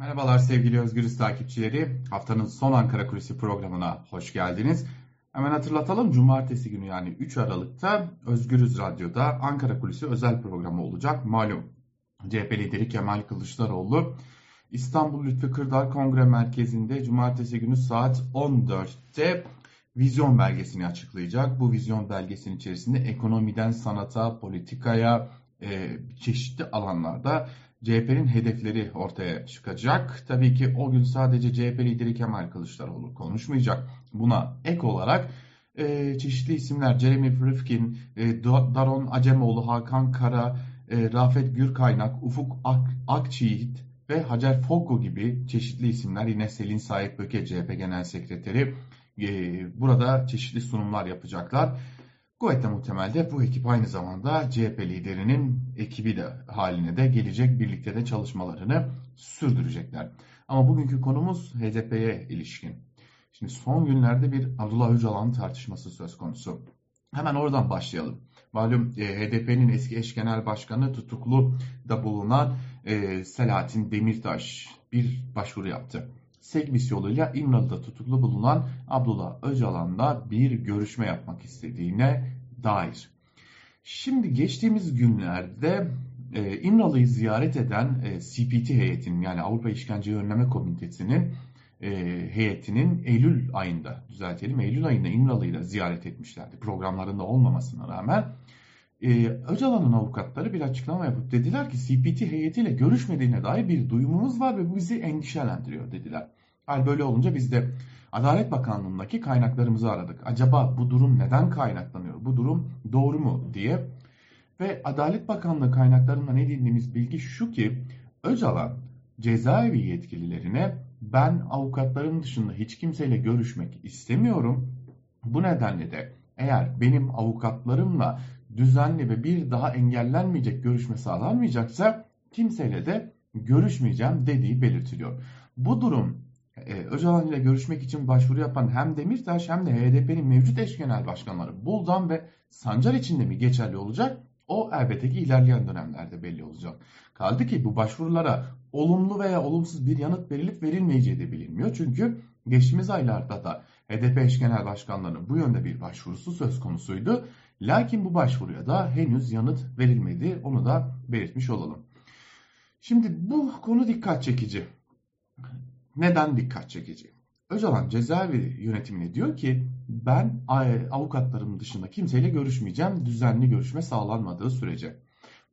Merhabalar sevgili Özgürüz takipçileri. Haftanın son Ankara Kulisi programına hoş geldiniz. Hemen hatırlatalım. Cumartesi günü yani 3 Aralık'ta Özgürüz Radyo'da Ankara Kulisi özel programı olacak. Malum CHP lideri Kemal Kılıçdaroğlu İstanbul Lütfü Kırdar Kongre Merkezi'nde cumartesi günü saat 14'te vizyon belgesini açıklayacak. Bu vizyon belgesinin içerisinde ekonomiden sanata, politikaya, e, çeşitli alanlarda CHP'nin hedefleri ortaya çıkacak. Tabii ki o gün sadece CHP lideri Kemal Kılıçdaroğlu konuşmayacak. Buna ek olarak e, çeşitli isimler Jeremy Rifkin, e, Daron Acemoğlu, Hakan Kara, e, Rafet Gürkaynak, Ufuk Ak, Akçiğit ve Hacer Fokko gibi çeşitli isimler yine Selin Sahip Böke CHP Genel Sekreteri e, burada çeşitli sunumlar yapacaklar. Kuvvetle muhtemelde bu ekip aynı zamanda CHP liderinin ekibi de haline de gelecek birlikte de çalışmalarını sürdürecekler. Ama bugünkü konumuz HDP'ye ilişkin. Şimdi son günlerde bir Abdullah Öcalan tartışması söz konusu. Hemen oradan başlayalım. Malum e, HDP'nin eski eş genel başkanı tutuklu da bulunan e, Selahattin Demirtaş bir başvuru yaptı. Segbis yoluyla İmralı'da tutuklu bulunan Abdullah Öcalan'la bir görüşme yapmak istediğine dair. Şimdi geçtiğimiz günlerde e, İmralı'yı ziyaret eden e, CPT heyetinin yani Avrupa İşkence Önleme Komitesi'nin e, heyetinin Eylül ayında düzeltelim Eylül ayında İmralı'yı da ziyaret etmişlerdi programlarında olmamasına rağmen. E, Öcalan'ın avukatları bir açıklama yapıp dediler ki CPT heyetiyle görüşmediğine dair bir duyumumuz var ve bu bizi endişelendiriyor dediler. Hal böyle olunca biz de Adalet Bakanlığı'ndaki kaynaklarımızı aradık. Acaba bu durum neden kaynaklanıyor? Bu durum doğru mu diye. Ve Adalet Bakanlığı kaynaklarından edindiğimiz bilgi şu ki Öcalan cezaevi yetkililerine ben avukatlarım dışında hiç kimseyle görüşmek istemiyorum. Bu nedenle de eğer benim avukatlarımla düzenli ve bir daha engellenmeyecek görüşme sağlanmayacaksa kimseyle de görüşmeyeceğim dediği belirtiliyor. Bu durum e, Öcalan ile görüşmek için başvuru yapan hem Demirtaş hem de HDP'nin mevcut eş genel başkanları Buldan ve Sancar için de mi geçerli olacak? O elbette ki ilerleyen dönemlerde belli olacak. Kaldı ki bu başvurulara olumlu veya olumsuz bir yanıt verilip verilmeyeceği de bilinmiyor. Çünkü geçtiğimiz aylarda da HDP eş genel başkanlarının bu yönde bir başvurusu söz konusuydu. Lakin bu başvuruya da henüz yanıt verilmedi. Onu da belirtmiş olalım. Şimdi bu konu dikkat çekici. Neden dikkat çekici? Öcalan cezaevi yönetimine diyor ki ben avukatlarım dışında kimseyle görüşmeyeceğim düzenli görüşme sağlanmadığı sürece.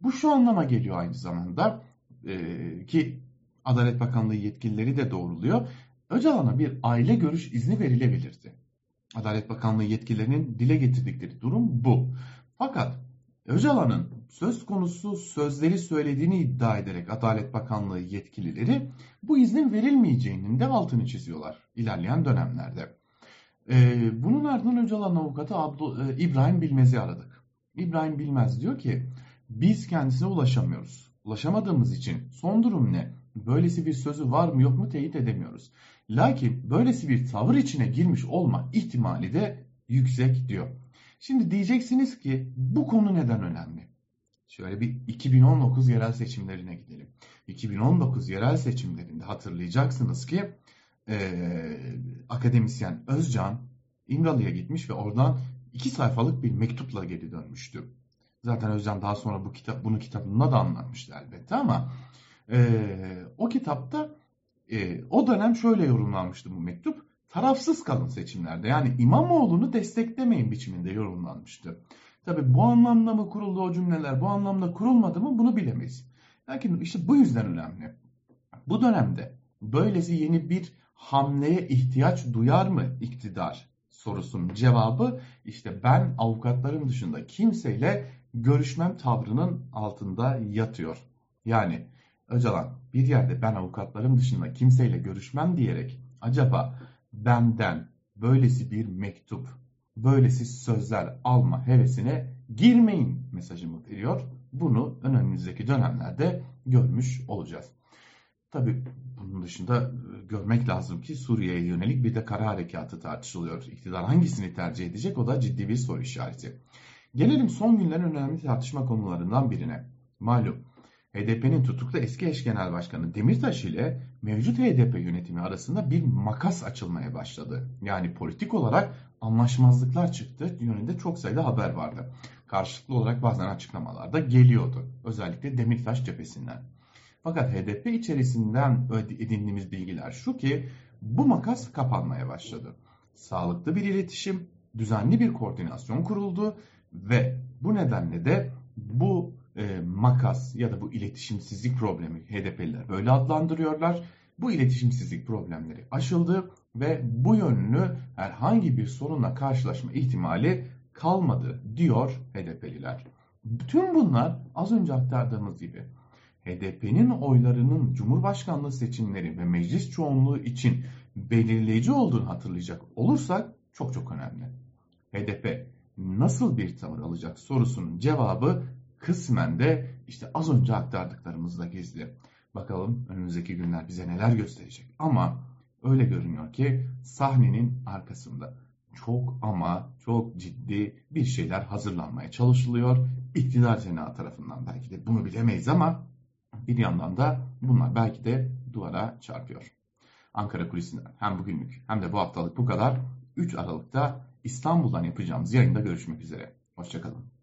Bu şu anlama geliyor aynı zamanda e, ki Adalet Bakanlığı yetkilileri de doğruluyor. Öcalan'a bir aile görüş izni verilebilirdi. Adalet Bakanlığı yetkililerinin dile getirdikleri durum bu. Fakat Öcalan'ın söz konusu sözleri söylediğini iddia ederek Adalet Bakanlığı yetkilileri bu iznin verilmeyeceğinin de altını çiziyorlar ilerleyen dönemlerde. Ee, bunun ardından Öcalan avukatı Abdu, e, İbrahim Bilmez'i aradık. İbrahim Bilmez diyor ki biz kendisine ulaşamıyoruz. Ulaşamadığımız için son durum ne? Böylesi bir sözü var mı yok mu teyit edemiyoruz. Lakin böylesi bir tavır içine girmiş olma ihtimali de yüksek diyor. Şimdi diyeceksiniz ki bu konu neden önemli? Şöyle bir 2019 yerel seçimlerine gidelim. 2019 yerel seçimlerinde hatırlayacaksınız ki e, akademisyen Özcan İmralı'ya gitmiş ve oradan iki sayfalık bir mektupla geri dönmüştü. Zaten Özcan daha sonra bu kitap bunu kitabında da anlatmıştı elbette ama e, o kitapta e, o dönem şöyle yorumlanmıştı bu mektup tarafsız kalın seçimlerde. Yani İmamoğlu'nu desteklemeyin biçiminde yorumlanmıştı. Tabi bu anlamda mı kuruldu o cümleler, bu anlamda kurulmadı mı bunu bilemeyiz. Lakin işte bu yüzden önemli. Bu dönemde böylesi yeni bir hamleye ihtiyaç duyar mı iktidar sorusunun cevabı işte ben avukatlarım dışında kimseyle görüşmem tavrının altında yatıyor. Yani Öcalan bir yerde ben avukatlarım dışında kimseyle görüşmem diyerek acaba benden böylesi bir mektup, böylesi sözler alma hevesine girmeyin mesajımı veriyor. Bunu önümüzdeki dönemlerde görmüş olacağız. Tabi bunun dışında e, görmek lazım ki Suriye'ye yönelik bir de kara harekatı tartışılıyor. İktidar hangisini tercih edecek o da ciddi bir soru işareti. Gelelim son günlerin önemli tartışma konularından birine. Malum HDP'nin tutuklu eski eş genel başkanı Demirtaş ile mevcut HDP yönetimi arasında bir makas açılmaya başladı. Yani politik olarak anlaşmazlıklar çıktı yönünde çok sayıda haber vardı. Karşılıklı olarak bazen açıklamalar da geliyordu. Özellikle Demirtaş cephesinden. Fakat HDP içerisinden edindiğimiz bilgiler şu ki bu makas kapanmaya başladı. Sağlıklı bir iletişim, düzenli bir koordinasyon kuruldu ve bu nedenle de makas ya da bu iletişimsizlik problemi HDP'liler böyle adlandırıyorlar. Bu iletişimsizlik problemleri aşıldı ve bu yönlü herhangi bir sorunla karşılaşma ihtimali kalmadı diyor HDP'liler. Bütün bunlar az önce aktardığımız gibi HDP'nin oylarının Cumhurbaşkanlığı seçimleri ve meclis çoğunluğu için belirleyici olduğunu hatırlayacak olursak çok çok önemli. HDP nasıl bir tavır alacak sorusunun cevabı kısmen de işte az önce aktardıklarımızda gizli. Bakalım önümüzdeki günler bize neler gösterecek. Ama öyle görünüyor ki sahnenin arkasında çok ama çok ciddi bir şeyler hazırlanmaya çalışılıyor. İktidar Senatı tarafından belki de bunu bilemeyiz ama bir yandan da bunlar belki de duvara çarpıyor. Ankara Kulisi'nden hem bugünlük hem de bu haftalık bu kadar. 3 Aralık'ta İstanbul'dan yapacağımız yayında görüşmek üzere. Hoşçakalın.